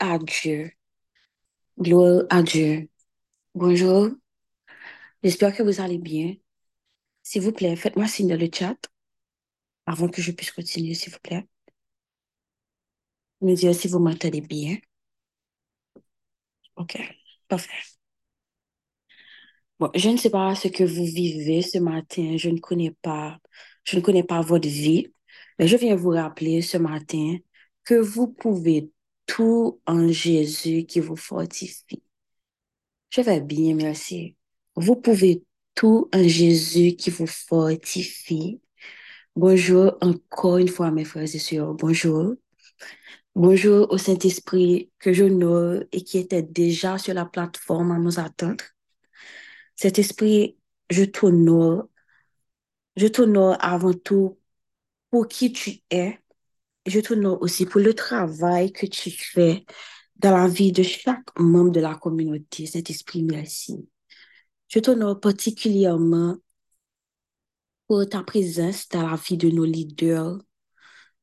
à Dieu. Gloire à Dieu. Bonjour. J'espère que vous allez bien. S'il vous plaît, faites-moi signe le chat avant que je puisse continuer, s'il vous plaît. Me dire si vous m'entendez bien. OK, parfait. Bon, je ne sais pas ce que vous vivez ce matin. Je ne connais pas, je ne connais pas votre vie, mais je viens vous rappeler ce matin que vous pouvez tout en Jésus qui vous fortifie. Je vais bien, merci. Vous pouvez tout en Jésus qui vous fortifie. Bonjour encore une fois, mes frères et sœurs. Bonjour. Bonjour au Saint-Esprit que j'honore et qui était déjà sur la plateforme à nous attendre. Saint-Esprit, je t'honore. Je t'honore avant tout pour qui tu es. Je t'honore aussi pour le travail que tu fais dans la vie de chaque membre de la communauté. Saint-Esprit, merci. Je t'honore particulièrement pour ta présence dans la vie de nos leaders,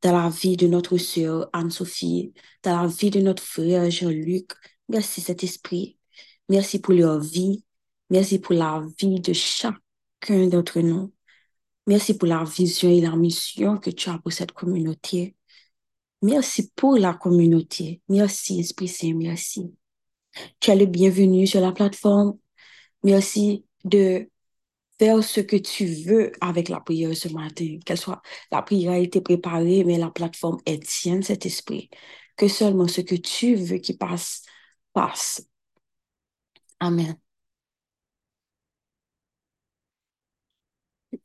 dans la vie de notre sœur Anne-Sophie, dans la vie de notre frère Jean-Luc. Merci, Saint-Esprit. Merci pour leur vie. Merci pour la vie de chacun d'entre nous. Merci pour la vision et la mission que tu as pour cette communauté. Merci pour la communauté. Merci, Esprit Saint, merci. Tu es le bienvenu sur la plateforme. Merci de faire ce que tu veux avec la prière ce matin. Qu'elle soit, la prière a été préparée, mais la plateforme est tienne, cet esprit. Que seulement ce que tu veux qui passe, passe. Amen.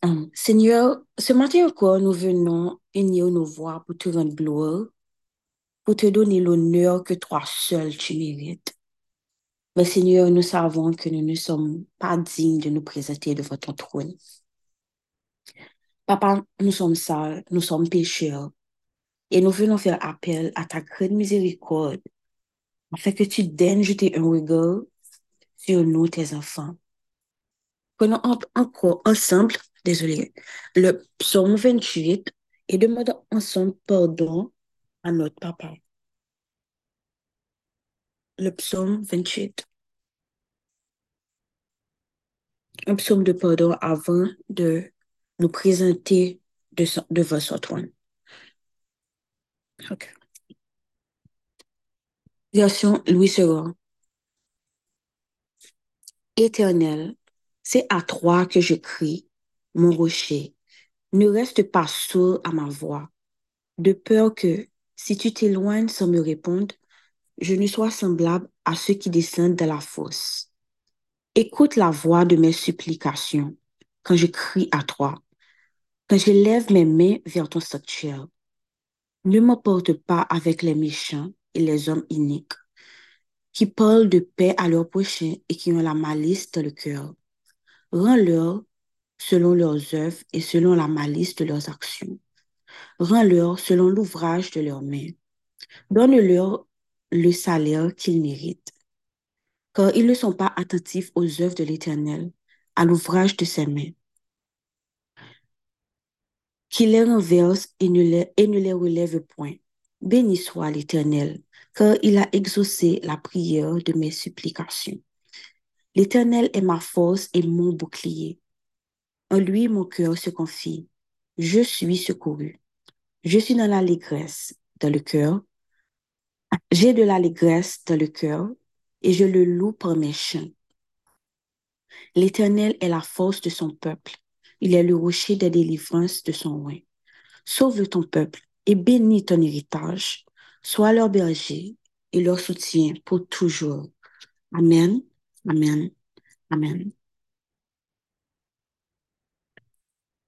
Hum, Seigneur, ce matin encore, nous venons unir nos voix pour te rendre gloire, pour te donner l'honneur que toi seul tu mérites. Mais Seigneur, nous savons que nous ne sommes pas dignes de nous présenter devant ton trône. Papa, nous sommes sales, nous sommes pécheurs, et nous venons faire appel à ta grande miséricorde, afin que tu daignes jeter un regard sur nous, tes enfants. Prenons encore ensemble, désolé, le psaume 28 et demandons ensemble pardon à notre papa le psaume 28. Un psaume de pardon avant de nous présenter devant son trône. Ok. Version Louis II. Éternel, c'est à toi que je crie, mon rocher. Ne reste pas sourd à ma voix, de peur que, si tu t'éloignes sans me répondre, je ne sois semblable à ceux qui descendent de la fosse. Écoute la voix de mes supplications quand je crie à toi, quand je lève mes mains vers ton sanctuaire. Ne m'emporte pas avec les méchants et les hommes iniques, qui parlent de paix à leurs prochains et qui ont la malice dans le cœur. Rends-leur selon leurs œuvres et selon la malice de leurs actions. Rends-leur selon l'ouvrage de leurs mains. Donne-leur le salaire qu'ils méritent, car ils ne sont pas attentifs aux œuvres de l'Éternel, à l'ouvrage de ses mains. Qu'il les renverse et ne les, et ne les relève point. Béni soit l'Éternel, car il a exaucé la prière de mes supplications. L'Éternel est ma force et mon bouclier. En lui, mon cœur se confie. Je suis secouru. Je suis dans l'allégresse, dans le cœur, j'ai de l'allégresse dans le cœur et je le loue par mes chants. L'Éternel est la force de son peuple. Il est le rocher de délivrance de son roi. Sauve ton peuple et bénis ton héritage. Sois leur berger et leur soutien pour toujours. Amen, Amen, Amen.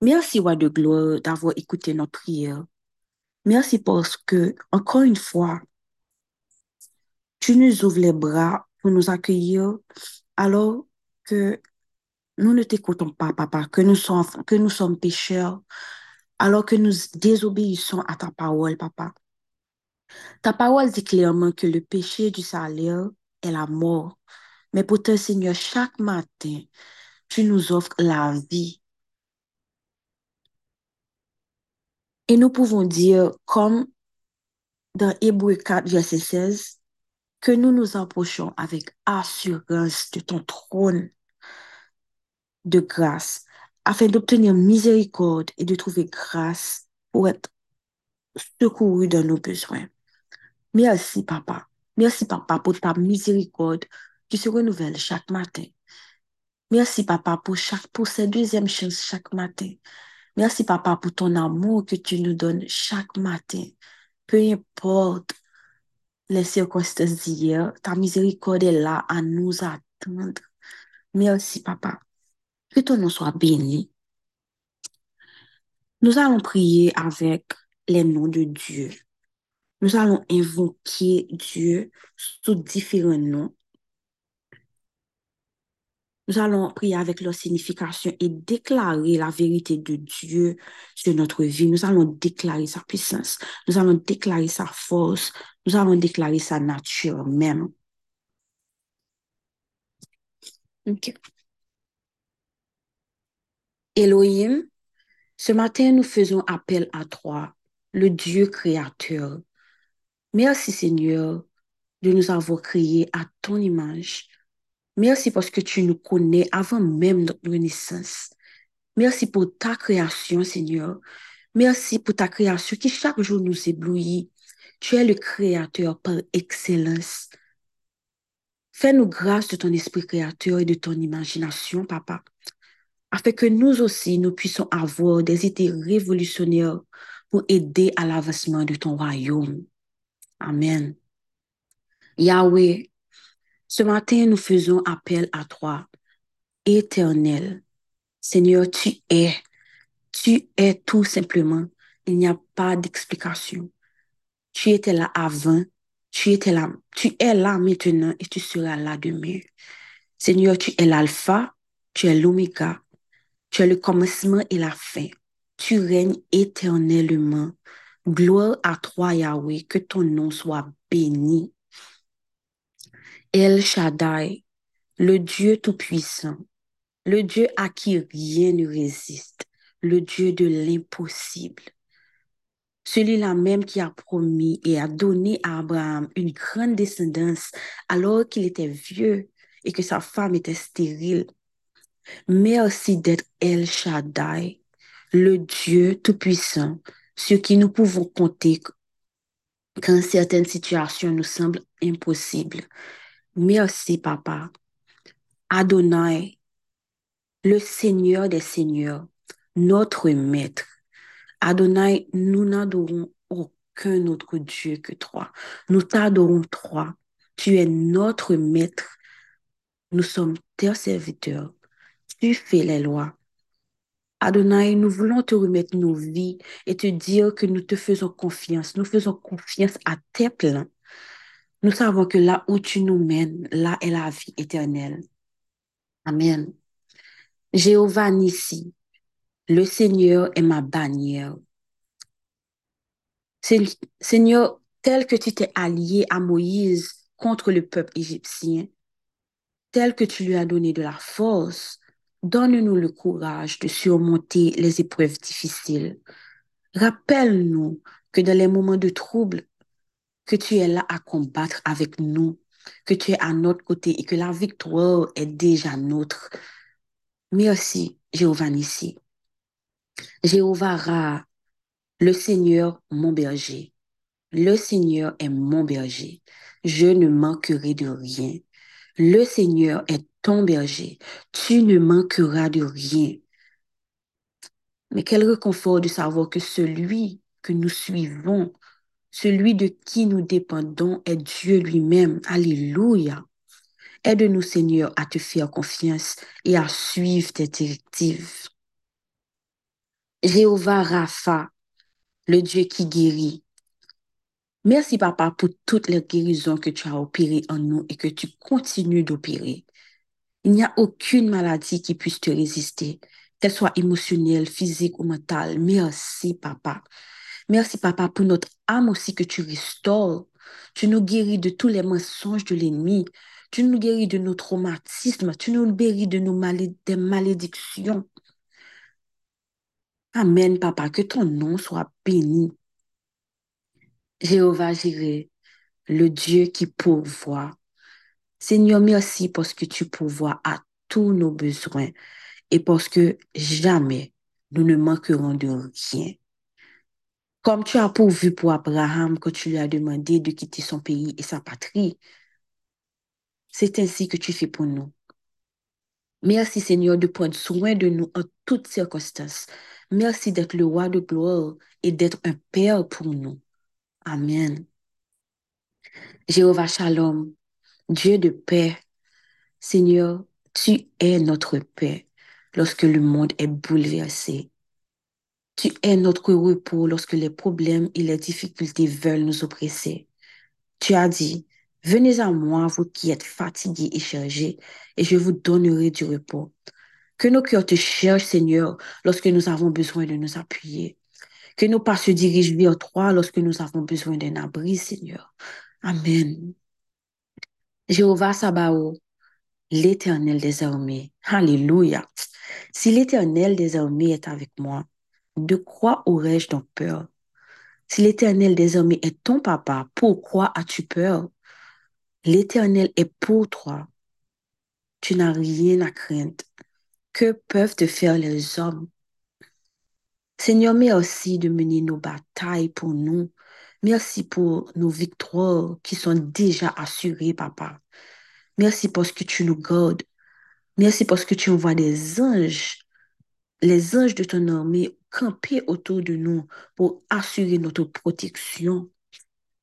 Merci, roi de gloire, d'avoir écouté notre prière. Merci parce que, encore une fois, tu nous ouvres les bras pour nous accueillir alors que nous ne t'écoutons pas, papa, que nous sommes, que nous sommes pécheurs, alors que nous désobéissons à ta parole, papa. Ta parole dit clairement que le péché du salaire est la mort. Mais pourtant, Seigneur, chaque matin, tu nous offres la vie. Et nous pouvons dire, comme dans Hébreu 4, verset 16, que nous nous approchons avec assurance de ton trône de grâce afin d'obtenir miséricorde et de trouver grâce pour être secouru dans nos besoins. Merci, Papa. Merci, Papa, pour ta miséricorde qui se renouvelle chaque matin. Merci, Papa, pour, chaque, pour cette deuxième chance chaque matin. Merci, Papa, pour ton amour que tu nous donnes chaque matin. Peu importe les circonstances d'hier, ta miséricorde est là à nous attendre. Merci, Papa. Que ton nom soit béni. Nous allons prier avec les noms de Dieu. Nous allons invoquer Dieu sous différents noms. Nous allons prier avec leur signification et déclarer la vérité de Dieu sur notre vie. Nous allons déclarer sa puissance. Nous allons déclarer sa force. Nous allons déclarer sa nature même. Ok. Elohim, ce matin, nous faisons appel à toi, le Dieu créateur. Merci Seigneur de nous avoir créés à ton image. Merci parce que tu nous connais avant même notre naissance. Merci pour ta création, Seigneur. Merci pour ta création qui chaque jour nous éblouit. Tu es le créateur par excellence. Fais-nous grâce de ton esprit créateur et de ton imagination, Papa, afin que nous aussi, nous puissions avoir des idées révolutionnaires pour aider à l'avancement de ton royaume. Amen. Yahweh, ce matin, nous faisons appel à toi, éternel. Seigneur, tu es. Tu es tout simplement. Il n'y a pas d'explication. Tu étais là avant, tu étais là, tu es là maintenant et tu seras là demain. Seigneur, tu es l'alpha, tu es l'oméga, tu es le commencement et la fin. Tu règnes éternellement. Gloire à toi, Yahweh, que ton nom soit béni. El Shaddai, le Dieu Tout-Puissant, le Dieu à qui rien ne résiste, le Dieu de l'impossible. Celui-là même qui a promis et a donné à Abraham une grande descendance alors qu'il était vieux et que sa femme était stérile. Merci d'être El Shaddai, le Dieu Tout-Puissant, sur qui nous pouvons compter quand certaines situations nous semblent impossibles. Merci, Papa. Adonai, le Seigneur des Seigneurs, notre Maître. Adonai, nous n'adorons aucun autre Dieu que toi. Nous t'adorons toi. Tu es notre Maître. Nous sommes tes serviteurs. Tu fais les lois. Adonai, nous voulons te remettre nos vies et te dire que nous te faisons confiance. Nous faisons confiance à tes plans. Nous savons que là où tu nous mènes, là est la vie éternelle. Amen. Jéhovah Nissi, le Seigneur est ma bannière. Seigneur, tel que tu t'es allié à Moïse contre le peuple égyptien, tel que tu lui as donné de la force, donne-nous le courage de surmonter les épreuves difficiles. Rappelle-nous que dans les moments de trouble, que tu es là à combattre avec nous, que tu es à notre côté et que la victoire est déjà nôtre. Merci, Jéhovah Nissi. Jéhovah Ra, le Seigneur mon berger. Le Seigneur est mon berger. Je ne manquerai de rien. Le Seigneur est ton berger. Tu ne manqueras de rien. Mais quel réconfort de savoir que celui que nous suivons, celui de qui nous dépendons est Dieu lui-même. Alléluia. Aide-nous, Seigneur, à te faire confiance et à suivre tes directives. Jéhovah Rapha, le Dieu qui guérit. Merci, Papa, pour toutes les guérisons que tu as opérées en nous et que tu continues d'opérer. Il n'y a aucune maladie qui puisse te résister, qu'elle soit émotionnelle, physique ou mentale. Merci, Papa. Merci, Papa, pour notre âme aussi que tu restaures. Tu nous guéris de tous les mensonges de l'ennemi. Tu nous guéris de nos traumatismes. Tu nous guéris de nos malédictions. Amen, Papa, que ton nom soit béni. Jéhovah Jireh, le Dieu qui pourvoit. Seigneur, merci parce que tu pourvois à tous nos besoins et parce que jamais nous ne manquerons de rien. Comme tu as pourvu pour Abraham quand tu lui as demandé de quitter son pays et sa patrie, c'est ainsi que tu fais pour nous. Merci Seigneur de prendre soin de nous en toutes circonstances. Merci d'être le roi de gloire et d'être un père pour nous. Amen. Jéhovah Shalom, Dieu de paix, Seigneur, tu es notre paix lorsque le monde est bouleversé. Tu es notre repos lorsque les problèmes et les difficultés veulent nous oppresser. Tu as dit, venez à moi, vous qui êtes fatigués et chargés, et je vous donnerai du repos. Que nos cœurs te cherchent, Seigneur, lorsque nous avons besoin de nous appuyer. Que nos pas se dirigent vers toi lorsque nous avons besoin d'un abri, Seigneur. Amen. Jéhovah Sabaoth, l'Éternel des armées. Alléluia. Si l'Éternel des armées est avec moi, de quoi aurais-je donc peur? Si l'Éternel des armées est ton papa, pourquoi as-tu peur? L'Éternel est pour toi. Tu n'as rien à craindre. Que peuvent te faire les hommes? Seigneur, merci de mener nos batailles pour nous. Merci pour nos victoires qui sont déjà assurées, papa. Merci parce que tu nous gardes. Merci parce que tu envoies des anges, les anges de ton armée camper autour de nous pour assurer notre protection.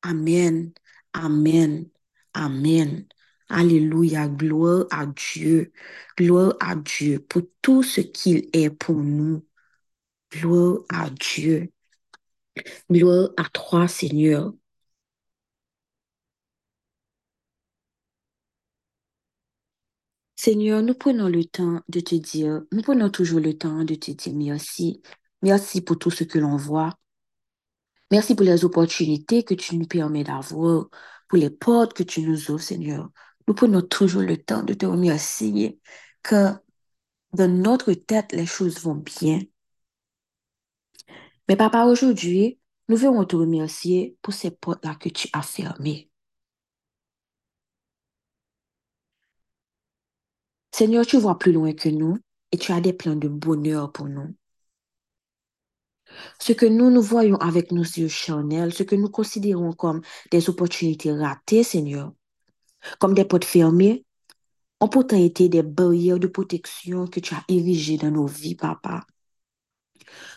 Amen. Amen. Amen. Alléluia. Gloire à Dieu. Gloire à Dieu pour tout ce qu'il est pour nous. Gloire à Dieu. Gloire à toi, Seigneur. Seigneur, nous prenons le temps de te dire, nous prenons toujours le temps de te dire merci. Merci pour tout ce que l'on voit. Merci pour les opportunités que tu nous permets d'avoir, pour les portes que tu nous ouvres, Seigneur. Nous prenons toujours le temps de te remercier que dans notre tête, les choses vont bien. Mais papa, aujourd'hui, nous voulons te remercier pour ces portes-là que tu as fermées. Seigneur, tu vois plus loin que nous et tu as des plans de bonheur pour nous. Ce que nous nous voyons avec nos yeux charnels, ce que nous considérons comme des opportunités ratées, Seigneur, comme des portes fermées, ont pourtant été des barrières de protection que tu as érigées dans nos vies, papa.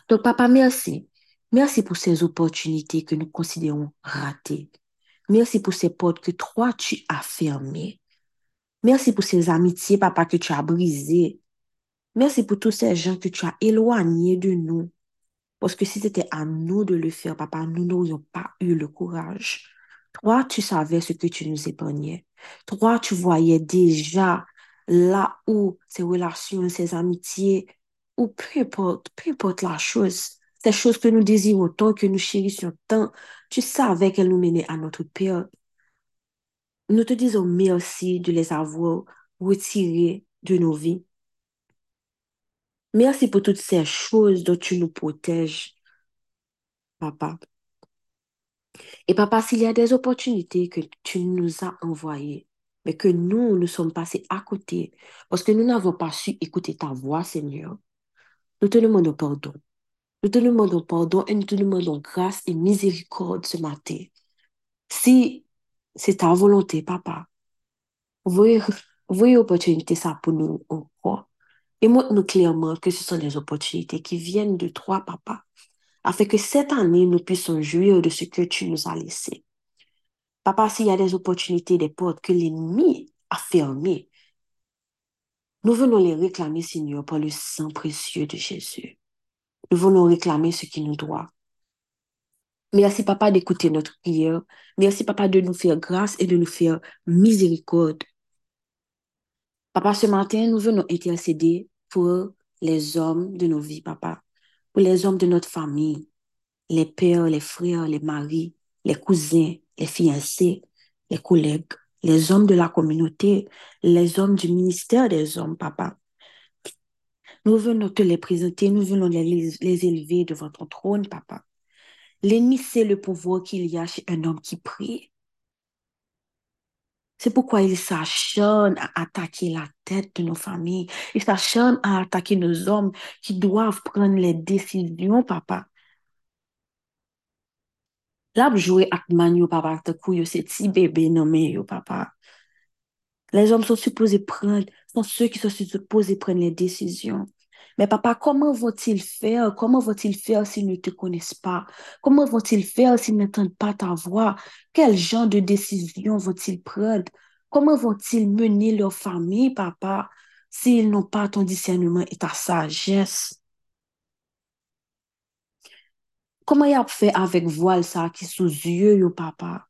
Donc, papa, merci. Merci pour ces opportunités que nous considérons ratées. Merci pour ces portes que toi, tu as fermées. Merci pour ces amitiés, papa, que tu as brisées. Merci pour tous ces gens que tu as éloignés de nous. Parce que si c'était à nous de le faire, papa, nous n'aurions pas eu le courage. Toi, tu savais ce que tu nous épargnais. Toi, tu voyais déjà là où ces relations, ces amitiés, ou peu importe, peu importe la chose, ces choses que nous désirons tant, que nous chérissions tant, tu savais qu'elles nous menaient à notre père. Nous te disons merci de les avoir retirées de nos vies. Merci pour toutes ces choses dont tu nous protèges, papa. Et papa, s'il y a des opportunités que tu nous as envoyées, mais que nous, nous sommes passés à côté, parce que nous n'avons pas su écouter ta voix, Seigneur, nous te demandons pardon. Nous te demandons pardon et nous te demandons grâce et miséricorde ce matin. Si c'est ta volonté, papa, voyez, voyez opportunité ça pour nous encore. Et montre-nous clairement que ce sont des opportunités qui viennent de toi, papa, afin que cette année, nous puissions jouir de ce que tu nous as laissé. Papa, s'il y a des opportunités, des portes que l'ennemi a fermées, nous venons les réclamer, Seigneur, par le sang précieux de Jésus. Nous venons réclamer ce qui nous doit. Merci, Papa, d'écouter notre prière. Merci, Papa, de nous faire grâce et de nous faire miséricorde. Papa, ce matin, nous venons intercéder pour les hommes de nos vies, Papa, pour les hommes de notre famille, les pères, les frères, les maris, les cousins, les fiancés, les collègues, les hommes de la communauté, les hommes du ministère des hommes, Papa. Nous venons te les présenter, nous venons les, les élever devant ton trône, Papa. L'ennemi sait le pouvoir qu'il y a chez un homme qui prie. C'est pourquoi il s'acharne à attaquer la tête de nos familles. Il s'acharne à attaquer nos hommes qui doivent prendre les décisions, papa. L'ab joué ak man papa, te kou yo se ti bebe nomen yo, papa. Les hommes sont supposés prendre, sont ceux qui sont supposés prendre les décisions. Mais papa, comment vont-ils faire? Comment vont-ils faire s'ils ne te connaissent pas? Comment vont-ils faire s'ils n'entendent pas ta voix? Quel genre de décision vont-ils prendre? Comment vont-ils mener leur famille, papa, s'ils n'ont pas ton discernement et ta sagesse? Comment y a fait avec voile ça qui sous yeux, papa?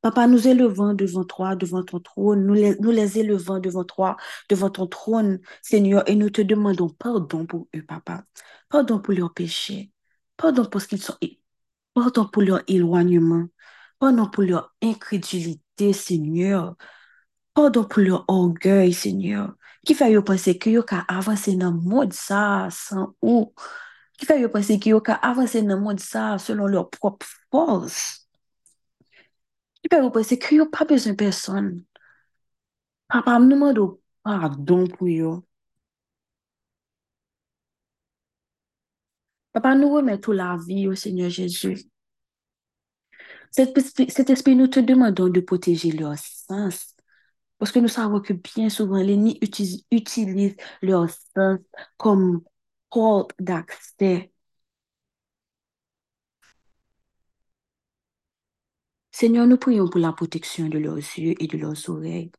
Papa, nous élevons devant toi, devant ton trône. Nous les, élevons devant toi, devant ton trône, Seigneur, et nous te demandons pardon pour eux, papa. Pardon pour leurs péchés. Pardon pour ce qu'ils sont. Pardon pour leur éloignement. Pardon pour leur incrédulité, Seigneur. Pardon pour leur orgueil, Seigneur. Qui fait penser que yo ka avancer dans le monde ça sans ou? Qui fait penser que yo ka avancer dans le monde ça selon leur propre force? Ki pe ou pwese ki yo pa bezon person. Papa, m nou mwado pardon pou yo. Papa, nou remet tout la vi yo, Seigneur Jésus. Cet esprit, nous te demandons de protéger leur sens. Parce que nous savons que bien souvent, l'ennemi utilise, utilise leur sens comme porte d'accès Seigneur, nous prions pour la protection de leurs yeux et de leurs oreilles.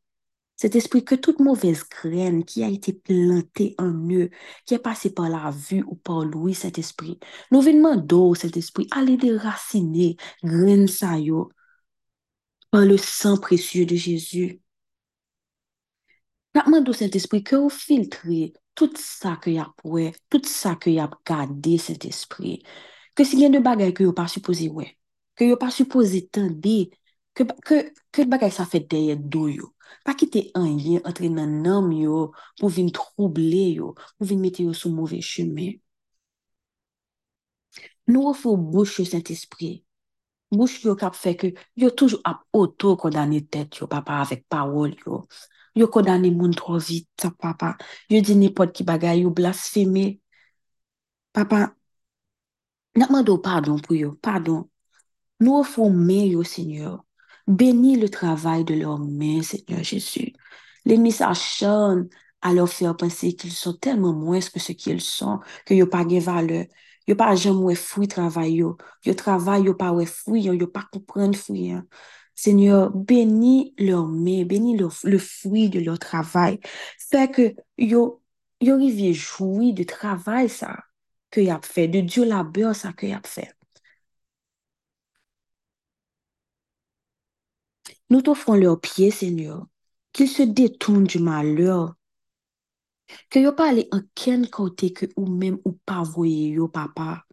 Cet esprit que toute mauvaise graine qui a été plantée en eux, qui est passée par la vue ou par l'ouïe, cet esprit, nous venons d'eau, cet esprit, allez déraciner, graine ça par le sang précieux de Jésus. Nous d'eau, cet esprit, que vous filtrez tout ça que y a pour tout ça que y a gardé, cet esprit. Que s'il y a de bagages que vous pas supposé, ouais. ke yo pa supose tende, ke, ke, ke bagay sa fet deye do yo. Pa ki te anye entre nan nam yo pou vin trouble yo, pou vin mete yo sou mouve cheme. Nou ou fwo bouch yo sent espri. Bouch yo kap fe ke yo toujou ap oto kodane tet yo papa avek pawol yo. Yo kodane moun tro vit sa papa. Yo di nipot ki bagay yo blasfeme. Papa, nakman do pardon pou yo, pardon. Nous offrons mains au Seigneur. Bénis le travail de leurs mains, Seigneur Jésus. L'ennemi s'acharne à leur faire penser qu'ils sont tellement moins que ce qu'ils sont, que n'ont pas de valeur. Yo pa jem wè fwi travay yo. Yo travay yo pa wè fwi yo, yo pa kompren fwi yo. Senyor, beni lor me, beni lor, le fwi de lor travay. Fè ke yo, yo rivye joui de travay sa ke yap fè, de diyo labeur sa ke yap fè. Nous t'offrons leurs pieds, Seigneur, qu'ils se détournent du malheur, que yo pas aller en ken côté que ou même ou pas voyer yo, papa.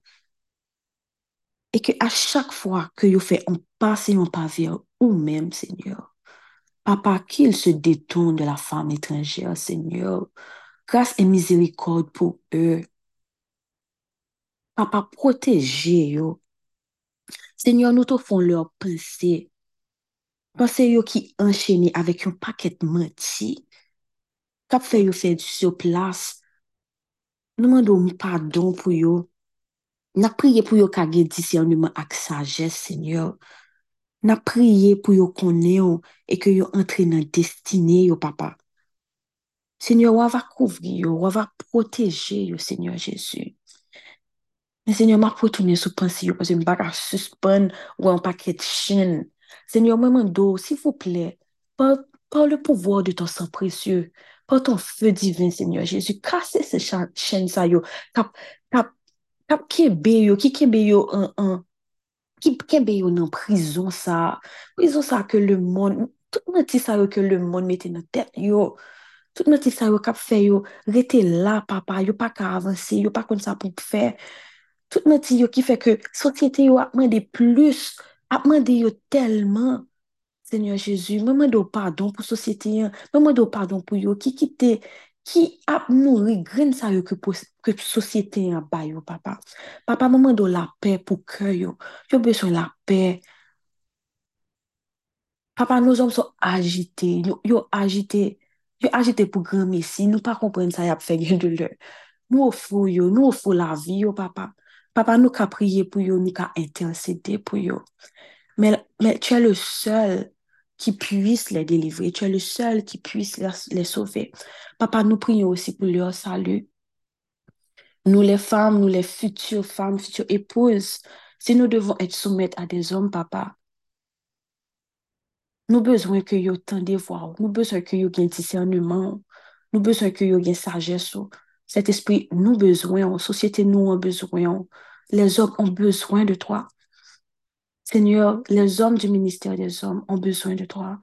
Et que à chaque fois que yo fait un pas et un pas vers ou même, Seigneur, papa, qu'ils se détournent de la femme étrangère, Seigneur. Grâce et miséricorde pour eux. Papa, protégez yo. Seigneur, nous t'offrons leurs pensées, Pase yo ki encheni avèk yon paket menti, kap fè yo fè di sou plas, nou mando m pardon pou yo, na priye pou yo kage disyonouman ak sajes, senyor, na priye pou yo konen yo, e ke yo entre nan destine yo, papa. Senyor, wava kouvri yo, wava proteje yo, senyor Jezu. Men senyor, ma pou tounen sou pansi yo, pase m baka suspon, wè an paket chen, Seigneur, moi, mando, s'il vous plaît, par, par, le pouvoir de ton sang précieux, par ton feu divin, Seigneur Jésus, cassez ces chaînes, ça, yo, tap, tap, tap, kebe yo, ki kebe yo, un, un, ki kebe yo nan prison, ça, prison, ça, que le monde, tout noti ça, yo ke le monde mette nan tête, yo, tout noti sa yo kap fe yo, rete la papa, yo pa ka avanse, yo pa kon sa pou fe, tout noti yo ki fe ke sosyete yo apman de plus, Apman de yo telman, Seigneur Jezu, mwen mwen do pardon pou sosyete yon, mwen mwen do pardon pou yo ki kite, ki ap nou rigren sa yo ke, ke sosyete yon bay yo, papa. Papa, mwen mwen do la pe pou kre yo, yo beson la pe. Papa, nou zom so agite, yo, yo agite, yo agite pou gran mesi, nou pa kompren sa yap fe gen de lè. Nou ofou yo, nou ofou la vi yo, papa. Papa nou ka priye pou yo, ni ka intercede pou yo. Men, men tu es le seul ki puis les délivrer. Tu es le seul ki puis les, les sauver. Papa nou priye osi pou leur salut. Nous les femmes, nous les futures femmes, futures épouses, si nous devons être soumettes à des hommes, papa, nous besoin que yo tendez voir, nous besoin que yo gen discernement, nous besoin que yo gen sagesse, Cet esprit, nous besoin, en société, nous avons besoin. Les hommes ont besoin de toi. Seigneur, les hommes du ministère des hommes ont besoin de toi.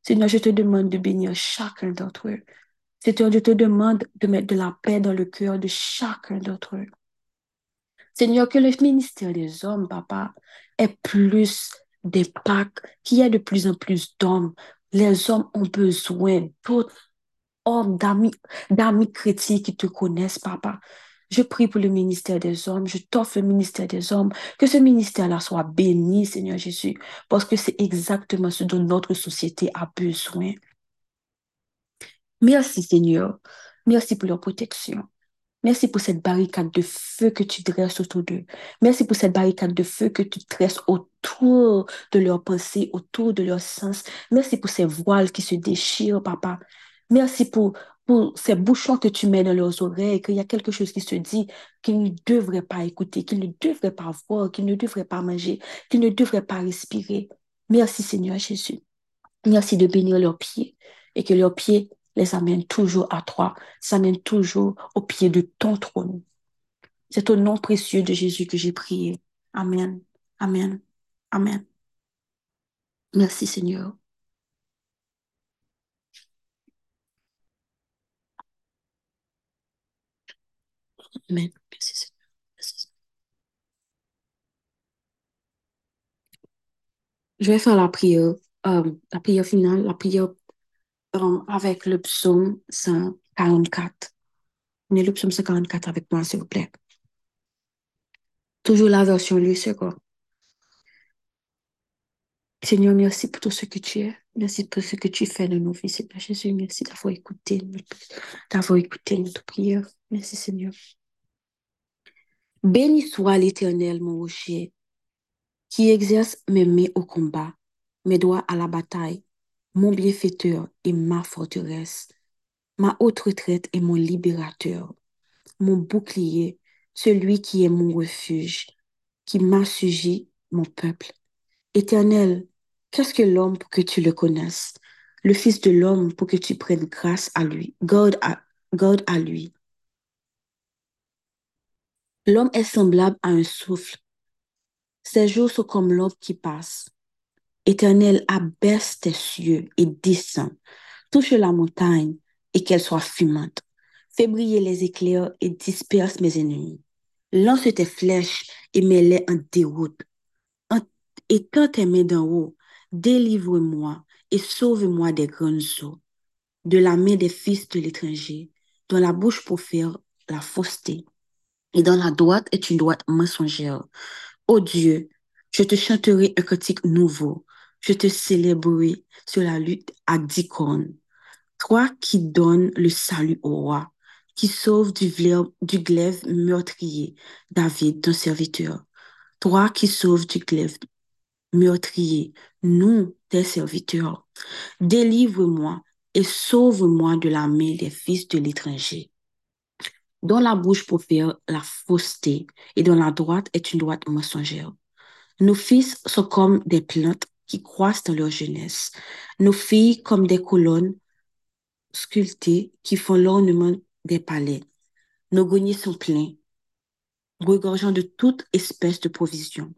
Seigneur, je te demande de bénir chacun d'entre eux. Seigneur, je te demande de mettre de la paix dans le cœur de chacun d'entre eux. Seigneur, que le ministère des hommes, papa, ait plus d'impact, qu'il y ait de plus en plus d'hommes. Les hommes ont besoin d'autres hommes, d'amis, d'amis chrétiens qui te connaissent, papa. Je prie pour le ministère des hommes, je t'offre le ministère des hommes, que ce ministère-là soit béni, Seigneur Jésus, parce que c'est exactement ce dont notre société a besoin. Merci, Seigneur. Merci pour leur protection. Merci pour cette barricade de feu que tu dresses autour d'eux. Merci pour cette barricade de feu que tu dresses autour de leurs pensées, autour de leurs sens. Merci pour ces voiles qui se déchirent, papa. Merci pour, ces bouchons que tu mets dans leurs oreilles, qu'il y a quelque chose qui se dit qu'ils ne devraient pas écouter, qu'ils ne devraient pas voir, qu'ils ne devraient pas manger, qu'ils ne devraient pas respirer. Merci Seigneur Jésus. Merci de bénir leurs pieds et que leurs pieds les amène toujours à toi, s'amène toujours au pied de ton trône. C'est au nom précieux de Jésus que j'ai prié. Amen. Amen. Amen. Merci Seigneur. Amen. Merci Seigneur. Merci. Je vais faire la prière, euh, la prière finale, la prière euh, avec le psaume 144. Prenez le psaume 144 avec moi, s'il vous plaît. Toujours la version lui, c'est quoi? Seigneur, merci pour tout ce que tu es. Merci pour ce que tu fais de nos vies, Seigneur Jésus. Merci d'avoir écouté, d'avoir écouté notre prière. Merci, Seigneur. Béni soit l'Éternel, mon rocher, qui exerce mes mains au combat, mes doigts à la bataille, mon bienfaiteur et ma forteresse, ma haute retraite et mon libérateur, mon bouclier, celui qui est mon refuge, qui m'assugit mon peuple. Éternel, qu'est-ce que l'homme pour que tu le connaisses? Le Fils de l'homme pour que tu prennes grâce à lui, garde à, à lui. L'homme est semblable à un souffle. Ses jours sont comme l'aube qui passe. Éternel, abaisse tes cieux et descends. Touche la montagne et qu'elle soit fumante. Fais briller les éclairs et disperse mes ennemis. Lance tes flèches et mets-les en déroute. Étends tes mains d'en haut, délivre-moi et sauve-moi des grandes eaux, de la main des fils de l'étranger, dont la bouche profère la fausseté, et dans la droite est une droite mensongère. Ô Dieu, je te chanterai un cantique nouveau, je te célébrerai sur la lutte à dix cornes. Toi qui donnes le salut au roi, qui sauve du, glaive, meurtrier, David, ton serviteur. Toi qui sauves du glaive meurtrier, nous, tes serviteurs. Délivre-moi et sauve-moi de la main des fils de l'étranger, dont la bouche profère la fausseté et dont la droite est une droite mensongère. Nos fils sont comme des plantes qui croissent dans leur jeunesse, nos filles comme des colonnes sculptées qui font l'ornement des palais. Nos greniers sont pleins, regorgeant de toute espèce de provisions.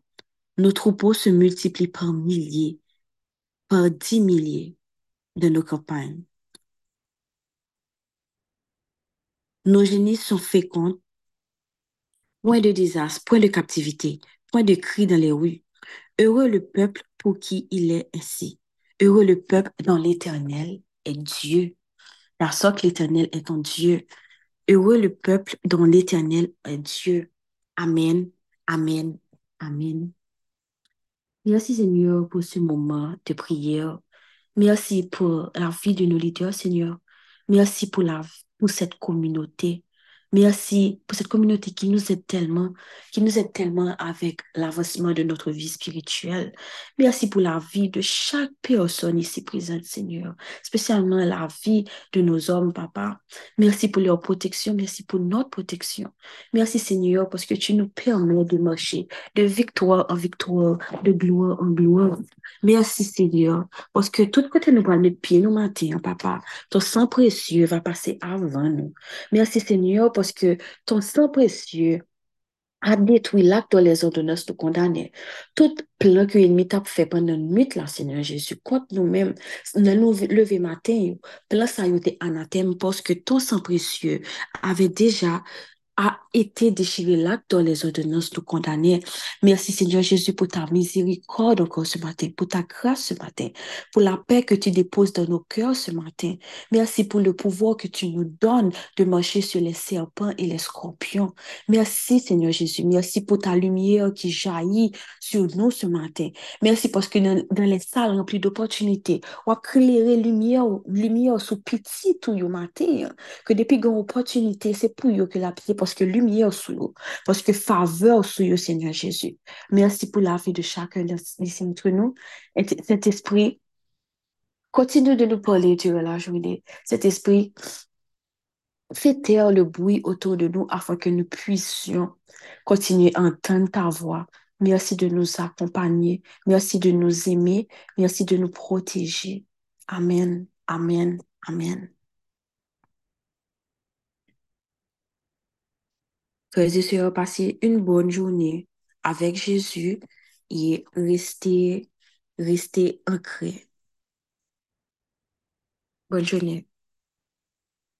Nos troupeaux se multiplient par milliers, par dix milliers de nos campagnes. Nos génies sont féconds, point de désastre, point de captivité, point de cris dans les rues. Heureux le peuple pour qui il est ainsi. Heureux le peuple dont l'Éternel est Dieu. La sorte l'Éternel est ton Dieu. Heureux le peuple dont l'Éternel est Dieu. Amen, Amen, Amen. Merci Seigneur pour ce moment de prière. Merci pour la vie de nos leaders, Seigneur. Merci pour la, pour cette communauté. Merci pour cette communauté qui nous aide tellement, qui nous aide tellement avec l'avancement de notre vie spirituelle. Merci pour la vie de chaque personne ici présente, Seigneur, spécialement la vie de nos hommes, papa. Merci pour leur protection, merci pour notre protection. Merci, Seigneur, parce que tu nous permets de marcher de victoire en victoire, de gloire en gloire. Merci, Seigneur, parce que tout côté nous va mettre pied nous matin, papa, ton sang précieux va passer avant nous. Merci, Seigneur, parce que ton sang précieux a détruit l'acte dans les ordonnances de condamner. Tout plan que l'ennemi t'a fait pendant une nuit, là, Seigneur Jésus, contre nous-mêmes, nous lever matin, plan ça a été anathème parce que ton sang précieux avait déjà a été déchiré là dans les ordonnances de condamner. Merci Seigneur Jésus pour ta miséricorde encore ce matin, pour ta grâce ce matin, pour la paix que tu déposes dans nos cœurs ce matin. Merci pour le pouvoir que tu nous donnes de marcher sur les serpents et les scorpions. Merci Seigneur Jésus. Merci pour ta lumière qui jaillit sur nous ce matin. Merci parce que dans, les salles remplies d'opportunités, on a éclairé lumière, lumière sous petit tout le matin. Que depuis qu'on opportunité, c'est pour eux que la pied parce que lumière sur nous, parce que faveur sur nous, Seigneur Jésus. Merci pour la vie de chacun ici entre nous. Et cet esprit continue de nous parler durant la journée. Cet esprit fait taire le bruit autour de nous afin que nous puissions continuer à entendre ta voix. Merci de nous accompagner. Merci de nous aimer. Merci de nous protéger. Amen. Amen. Amen. Frères et sœurs, passez une bonne journée avec Jésus et restez, restez ancrés. Bonne journée.